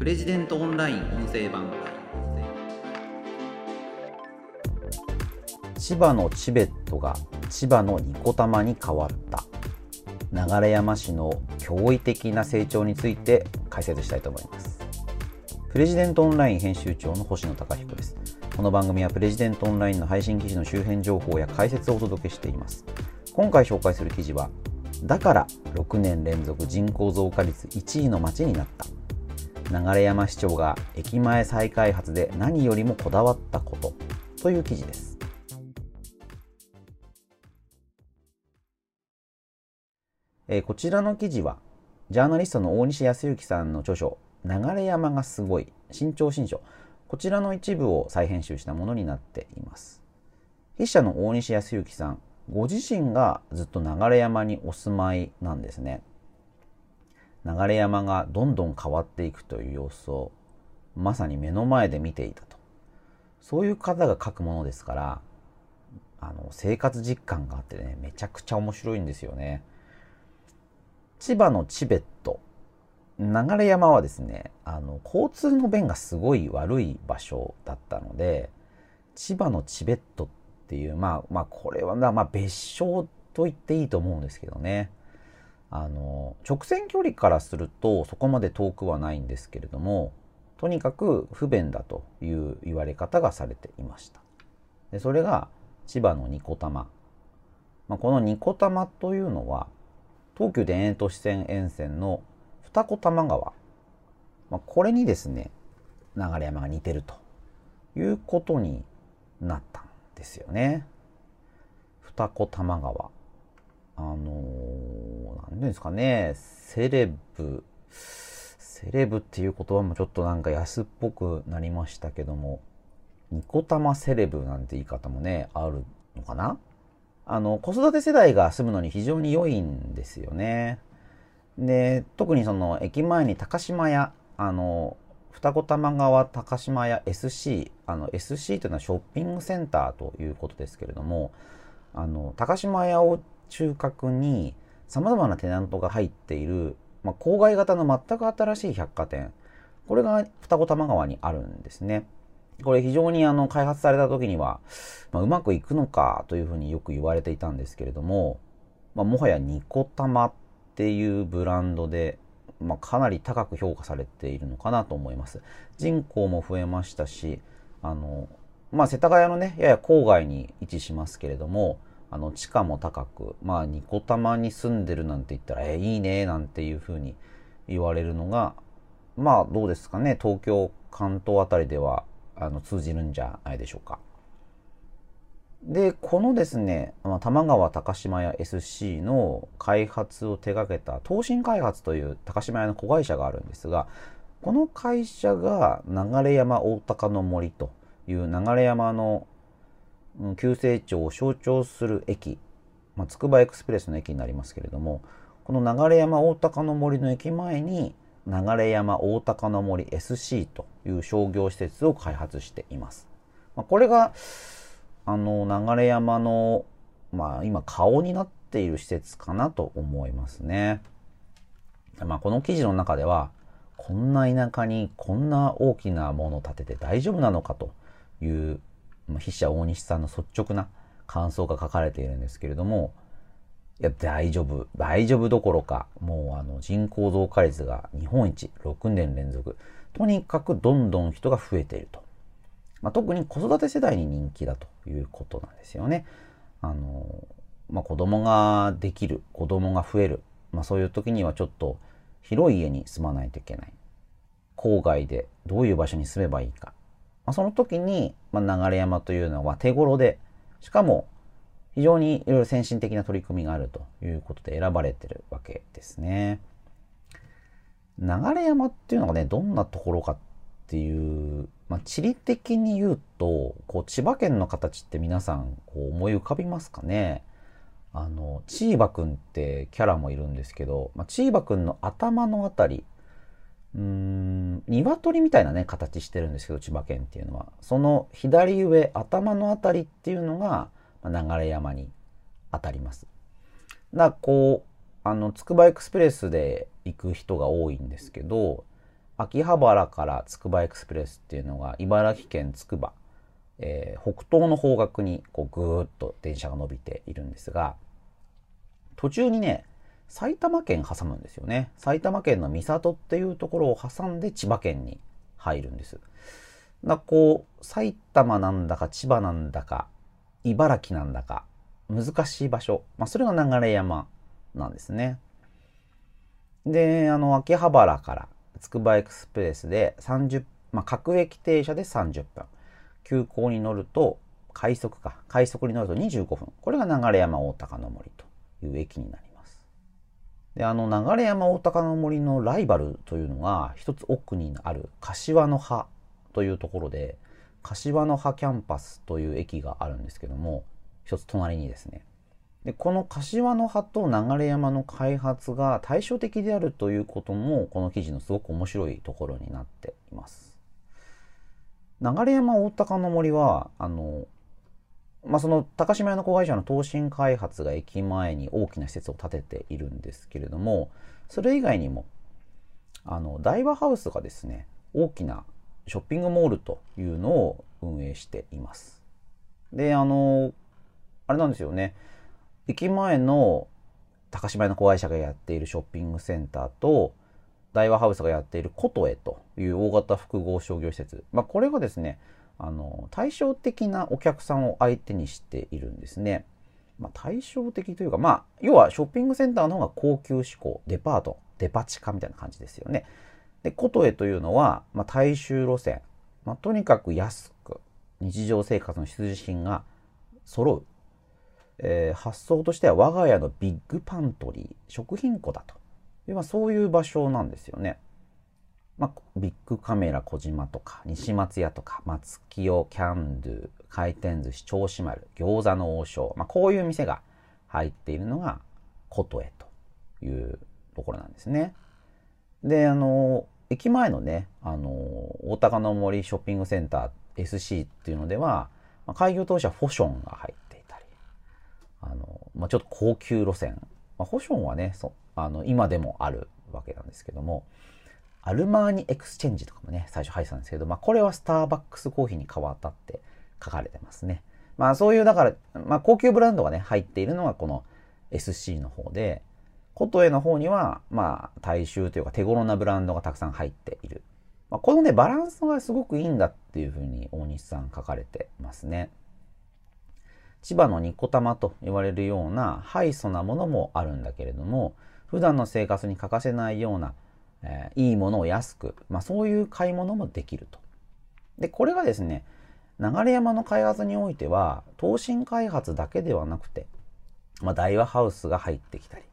プレジデントオンライン音声版千葉のチベットが千葉のニコタマに変わった流山市の驚異的な成長について解説したいと思います。プレジデントオンライン編集長の星野貴彦です。この番組はプレジデントオンラインの配信記事の周辺情報や解説をお届けしています。今回紹介する記事はだから6年連続人口増加率1位の町になった流山市長が駅前再開発で何よりもこだわったこと。という記事です。えこちらの記事はジャーナリストの大西康之さんの著書「流山がすごい新潮新書」こちらの一部を再編集したものになっています。筆者の大西康之さんご自身がずっと流山にお住まいなんですね。流山がどんどん変わっていくという様子をまさに目の前で見ていたと。そういう方が書くものですからあの生活実感があってねめちゃくちゃ面白いんですよね。千葉のチベット流山はですねあの交通の便がすごい悪い場所だったので千葉のチベットっていうまあまあこれはまあ別称と言っていいと思うんですけどね。あの直線距離からするとそこまで遠くはないんですけれどもとにかく不便だという言われ方がされていました。でそれが千葉のニコタマ、まあ、このニコタマというのは東急田園都市線沿線の二子玉川、まあ、これにですね流山が似てるということになったんですよね。二子玉川。あのー、何ですかね。セレブ。セレブっていう言葉もちょっとなんか安っぽくなりましたけども。ニコタマセレブなんて言い方もねあるのかな？あの、子育て世代が住むのに非常に良いんですよね。で、特にその、駅前に高島屋、あの、二子玉川高島屋 SC、あの、SC というのはショッピングセンターということですけれども、あの、高島屋を中核に様々なテナントが入っている、まあ、郊外型の全く新しい百貨店、これが二子玉川にあるんですね。これ非常にあの開発された時には、まあ、うまくいくのかというふうによく言われていたんですけれども、まあ、もはやニコタマっていうブランドで、まあ、かなり高く評価されているのかなと思います。人口も増えましたし、あの、まあ、世田谷のね、やや郊外に位置しますけれども、あの、地価も高く、まあ、ニコタマに住んでるなんて言ったら、えいいね、なんていうふうに言われるのが、まあ、どうですかね、東京、関東あたりでは、あの通じるんじゃないでしょうか。で、このですね、まあ、玉川高島屋 SC の開発を手掛けた東進開発という高島屋の子会社があるんですが、この会社が流山大高の森という流山の急成長を象徴する駅、まあ、つくばエクスプレスの駅になりますけれども、この流山大高の森の駅前に流山大高の森 SC という商業施設を開発しています。まあ、これが、あの、流山の、まあ、今顔になっている施設かなと思いますね。まあ、この記事の中では、こんな田舎にこんな大きなものを建てて大丈夫なのかという、筆者大西さんの率直な感想が書かれているんですけれども、いや、大丈夫。大丈夫どころか、もうあの人口増加率が日本一、6年連続。とにかくどんどん人が増えていると。まあ、特に子育て世代に人気だということなんですよね。あの、まあ、子供ができる、子供が増える。まあ、そういう時にはちょっと広い家に住まないといけない。郊外でどういう場所に住めばいいか。まあ、その時に、まあ、流山というのは手頃で、しかも非常にいろいろ先進的な取り組みがあるということで選ばれてるわけですね。流山っていうのがね、どんなところかっていう、まあ、地理的に言うと、こう、千葉県の形って皆さん、こう、思い浮かびますかねあの、チーバくんってキャラもいるんですけど、まあ、チーバくんの頭のあたり、うーん、鶏みたいなね、形してるんですけど、千葉県っていうのは。その左上、頭のあたりっていうのが、流山に当たります。だこう、あの、つくばエクスプレスで行く人が多いんですけど、秋葉原からつくばエクスプレスっていうのが茨城県つくば、えー、北東の方角にこうぐーっと電車が伸びているんですが途中にね埼玉県挟むんですよね埼玉県の三郷っていうところを挟んで千葉県に入るんですだこう埼玉なんだか千葉なんだか茨城なんだか難しい場所、まあ、それが流山なんですねであの秋葉原からつくばエクスプレスで30、まあ、各駅停車で30分。急行に乗ると、快速か。快速に乗ると25分。これが流山大高の森という駅になります。で、あの、流山大高の森のライバルというのが、一つ奥にある柏の葉というところで、柏の葉キャンパスという駅があるんですけども、一つ隣にですね、でこの柏の葉と流山の開発が対照的であるということもこの記事のすごく面白いところになっています。流山大高の森はあの、まあ、その高島屋の子会社の東進開発が駅前に大きな施設を建てているんですけれどもそれ以外にもあの大和ハウスがですね大きなショッピングモールというのを運営しています。であのあれなんですよね駅前の高島屋の子会社がやっているショッピングセンターと、大和ハウスがやっている琴へという大型複合商業施設。まあ、これがですね、あの、対照的なお客さんを相手にしているんですね。まあ、対照的というか、まあ、要はショッピングセンターの方が高級志向、デパート、デパ地下みたいな感じですよね。で、琴へというのは、まあ、大衆路線。まあ、とにかく安く、日常生活の必需品が揃う。えー、発想としては我が家のビッグパントリー、食品庫だと。まあ、そういう場所なんですよね。まあ、ビッグカメラ小島とか、西松屋とか、松清キャンドゥ、回転寿司銚子丸、餃子の王将、まあ、こういう店が入っているのが、琴へというところなんですね。で、あの、駅前のね、あの、おおたかの森ショッピングセンター SC っていうのでは、まあ、開業当初はフォションが入ってあの、まあ、ちょっと高級路線。まあ、フォションはね、そあの、今でもあるわけなんですけども、アルマーニエクスチェンジとかもね、最初入ってたんですけど、まあ、これはスターバックスコーヒーに変わったって書かれてますね。まあ、そういう、だから、まあ、高級ブランドがね、入っているのがこの SC の方で、琴への方には、まあ、大衆というか手頃なブランドがたくさん入っている。まあ、このね、バランスがすごくいいんだっていうふうに大西さん書かれてますね。千葉のニコ玉と言われるようなハイソなものもあるんだけれども、普段の生活に欠かせないような、えー、いいものを安く、まあそういう買い物もできると。で、これがですね、流山の開発においては、東進開発だけではなくて、まあ、大和ハウスが入ってきたり、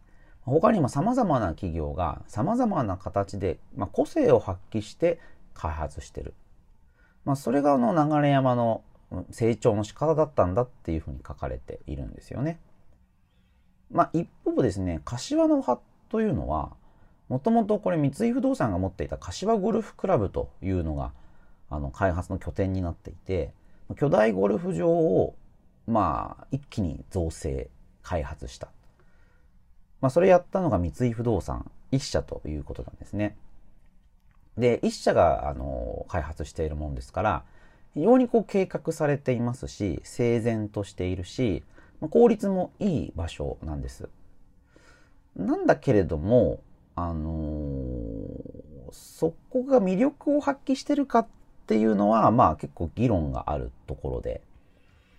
他にも様々な企業が様々な形で、まあ、個性を発揮して開発してる。まあ、それがあの流山の成長の仕方だったんだっていうふうに書かれているんですよね。まあ一方ですね、柏の葉というのは、もともとこれ三井不動産が持っていた柏ゴルフクラブというのが、あの開発の拠点になっていて、巨大ゴルフ場を、まあ一気に造成、開発した。まあそれやったのが三井不動産一社ということなんですね。で、一社が、あの、開発しているもんですから、非常にこう計画されていますし、整然としているし、まあ効率もいい場所なんです。なんだけれども、あのー、そこが魅力を発揮してるかっていうのは、まあ結構議論があるところで、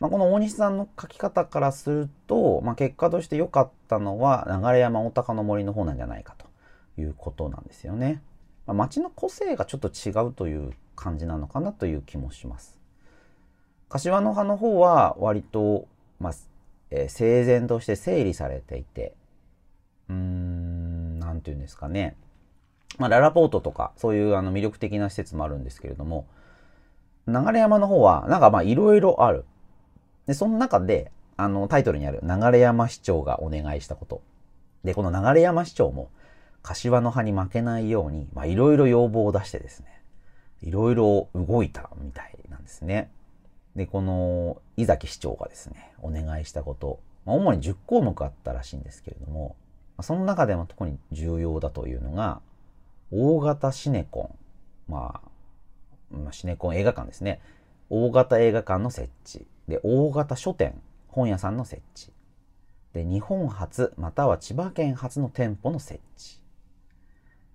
まあ、この大西さんの書き方からすると、まあ、結果として良かったのは流山大高の森の方なんじゃないかということなんですよね。まあ、街の個性がちょっと違うという感じなのかなという気もします。柏の葉の方は割と、まあ、えー、整然として整理されていて、うーん、なんていうんですかね。まあ、ララポートとか、そういうあの魅力的な施設もあるんですけれども、流山の方は、なんかまあいろいろある。で、その中で、あの、タイトルにある流山市長がお願いしたこと。で、この流山市長も、柏の葉に負けないように、まあいろいろ要望を出してですね、いろいろ動いたみたいなんですね。で、この伊崎市長がですね、お願いしたこと、まあ、主に10項目あったらしいんですけれども、その中でも特に重要だというのが、大型シネコン、まあ、シネコン映画館ですね。大型映画館の設置。で、大型書店、本屋さんの設置。で、日本初または千葉県初の店舗の設置。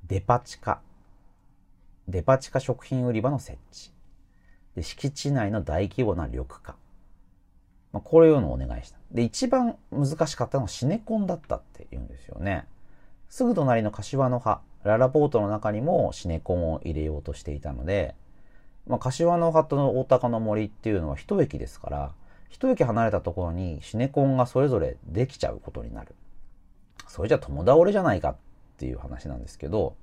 デパ地下。デパ地下食品売り場の設置。で、敷地内の大規模な緑化。まあ、こういうのお願いした。で、一番難しかったのはシネコンだったって言うんですよね。すぐ隣の柏の葉、ララポートの中にもシネコンを入れようとしていたので、まあ、柏の葉と大高の森っていうのは一駅ですから、一駅離れたところにシネコンがそれぞれできちゃうことになる。それじゃ友倒れじゃないかっていう話なんですけど、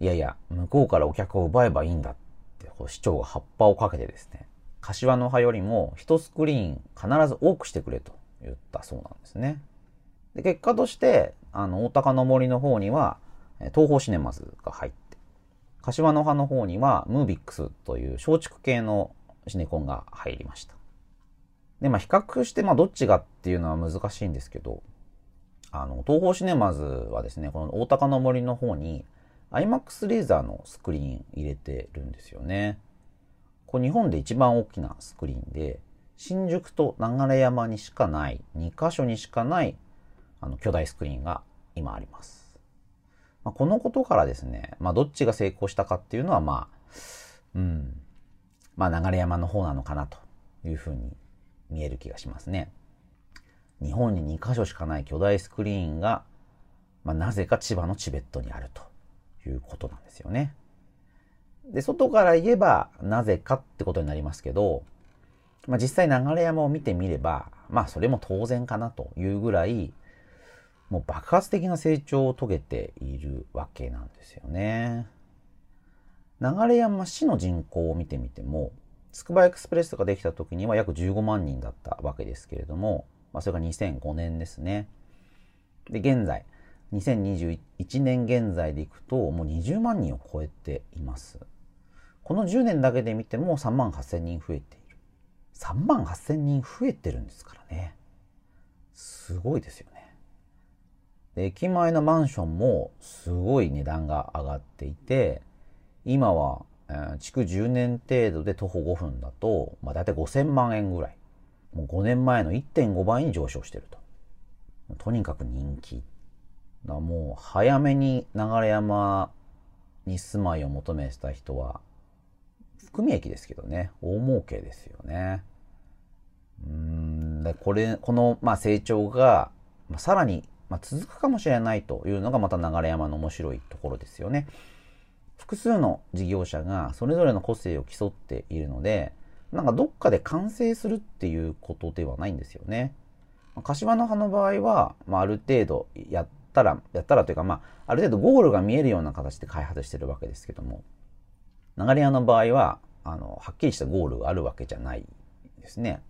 いやいや、向こうからお客を奪えばいいんだって、市長が葉っぱをかけてですね、柏の葉よりも一スクリーン必ず多くしてくれと言ったそうなんですね。で結果として、あの、大高の森の方には、東方シネマズが入って、柏の葉の方には、ムービックスという松竹系のシネコンが入りました。で、まあ、比較して、まあ、どっちがっていうのは難しいんですけど、あの、東方シネマズはですね、この大高の森の方に、IMAX レーザーのスクリーン入れてるんですよね。これ日本で一番大きなスクリーンで、新宿と流山にしかない、2カ所にしかない、あの、巨大スクリーンが今あります。まあ、このことからですね、まあ、どっちが成功したかっていうのは、まあ、うん、まあ、流山の方なのかなというふうに見える気がしますね。日本に2カ所しかない巨大スクリーンが、まあ、なぜか千葉のチベットにあるということなんですよね。で、外から言えばなぜかってことになりますけど、まあ、実際流山を見てみれば、まあそれも当然かなというぐらい、もう爆発的な成長を遂げているわけなんですよね。流山市の人口を見てみても、つくばエクスプレスができた時には約15万人だったわけですけれども、まあ、それが2005年ですね。で、現在、2021年現在でいくと、もう20万人を超えています。この10年だけで見ても3万8000人増えている。3万8000人増えてるんですからね。すごいですよね。駅前のマンションもすごい値段が上がっていて、今は、えー、築10年程度で徒歩5分だと、まあ、大体5000万円ぐらい。もう5年前の1.5倍に上昇してると。とにかく人気。だもう早めに流山に住まいを求めてた人は含み益ですけどね、大儲けですよね。うん、でこれ、この、まあ、成長が、まあ、さらに、まあ、続くかもしれないというのがまた流山の面白いところですよね。複数の事業者がそれぞれの個性を競っているので、なんかどっかで完成するっていうことではないんですよね。柏の葉の場合は、まあ、ある程度やったら、やったらというか、まあ、ある程度ゴールが見えるような形で開発してるわけですけども、流れ屋の場合は、あの、はっきりしたゴールがあるわけじゃないですね。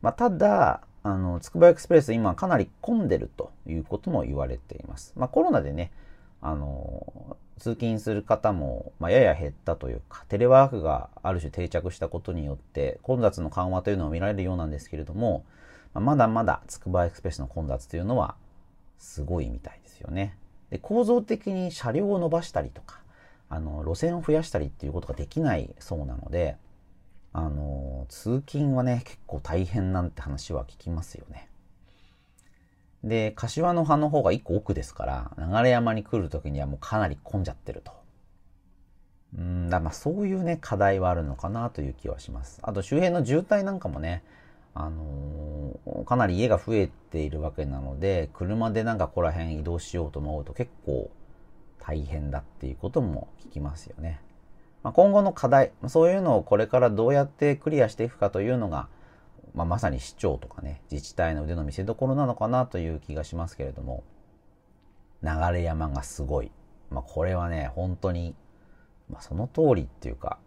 まあ、ただ、あの、つくばエクスプレス今かなり混んでるということも言われています。まあ、コロナでね、あの、通勤する方も、まあ、やや減ったというか、テレワークがある種定着したことによって、混雑の緩和というのを見られるようなんですけれども、まあ、まだまだつくばエクスプレスの混雑というのはすごいみたいですよね。で構造的に車両を伸ばしたりとか、あの、路線を増やしたりっていうことができないそうなので、あの、通勤はね、結構大変なんて話は聞きますよね。で、柏の葉の方が一個奥ですから、流山に来る時にはもうかなり混んじゃってると。うんだまあそういうね、課題はあるのかなという気はします。あと周辺の渋滞なんかもね、あのー、かなり家が増えているわけなので、車でなんかここら辺移動しようと思うと結構大変だっていうことも聞きますよね。まあ、今後の課題、そういうのをこれからどうやってクリアしていくかというのが、まあ、まさに市長とかね、自治体の腕の見せ所なのかなという気がしますけれども、流山がすごい。まあ、これはね、本当に、まあ、その通りっていうか、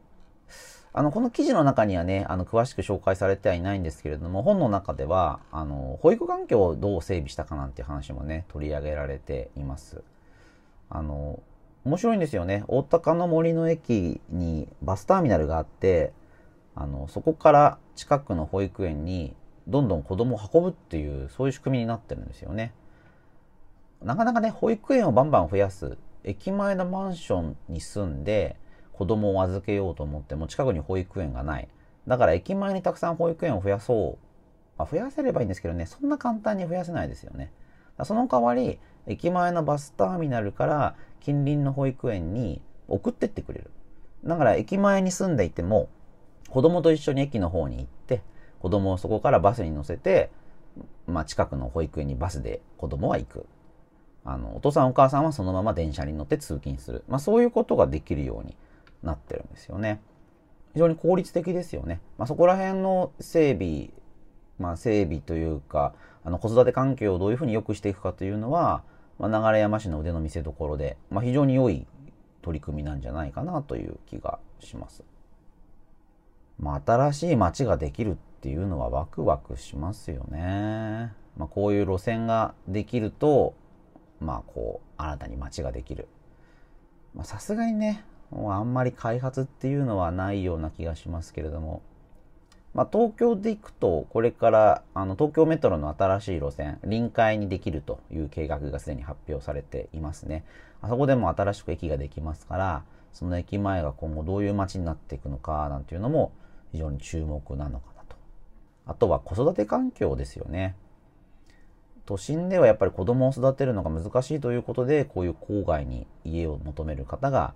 あの、この記事の中にはね、あの、詳しく紹介されてはいないんですけれども、本の中では、あの、保育環境をどう整備したかなんていう話もね、取り上げられています。あの、面白いんですよね。大高の森の駅にバスターミナルがあって、あの、そこから近くの保育園にどんどん子供を運ぶっていう、そういう仕組みになってるんですよね。なかなかね、保育園をバンバン増やす駅前のマンションに住んで子供を預けようと思っても近くに保育園がない。だから駅前にたくさん保育園を増やそう。まあ、増やせればいいんですけどね、そんな簡単に増やせないですよね。その代わり、駅前のバスターミナルから近隣の保育園に送ってってくれる。だから駅前に住んでいても、子供と一緒に駅の方に行って、子供をそこからバスに乗せて、まあ、近くの保育園にバスで子供は行く。あの、お父さんお母さんはそのまま電車に乗って通勤する。まあ、そういうことができるようになってるんですよね。非常に効率的ですよね。まあ、そこら辺の整備、まあ、整備というか、あの子育て環境をどういうふうに良くしていくかというのは、まあ、流山市の腕の見せ所で、まあ、非常に良い取り組みなんじゃないかなという気がします。まあ、新しい街ができるっていうのはワクワクしますよね。まあ、こういう路線ができると、まあ、こう、新たに街ができる。さすがにね、あんまり開発っていうのはないような気がしますけれども、まあ、東京で行くと、これからあの東京メトロの新しい路線、臨海にできるという計画がすでに発表されていますね。あそこでも新しく駅ができますから、その駅前が今後どういう街になっていくのかなんていうのも非常に注目なのかなと。あとは子育て環境ですよね。都心ではやっぱり子供を育てるのが難しいということで、こういう郊外に家を求める方が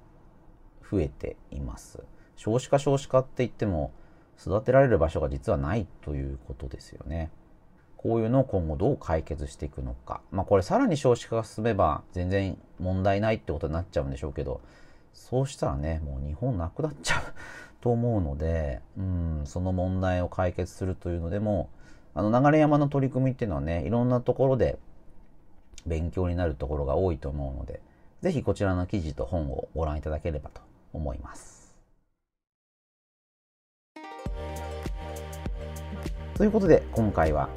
増えています。少子化少子化って言っても、育てられる場所が実はないということですよね。こういうのを今後どう解決していくのか。まあこれさらに少子化が進めば全然問題ないってことになっちゃうんでしょうけど、そうしたらね、もう日本なくなっちゃう と思うので、うん、その問題を解決するというのでも、あの流山の取り組みっていうのはね、いろんなところで勉強になるところが多いと思うので、ぜひこちらの記事と本をご覧いただければと思います。ということで今回は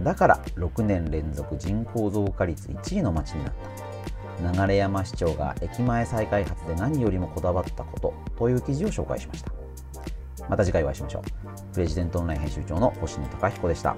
だから6年連続人口増加率1位の町になった流山市長が駅前再開発で何よりもこだわったことという記事を紹介しました。また次回お会いしましょう。プレジデントオンライン編集長の星野貴彦でした。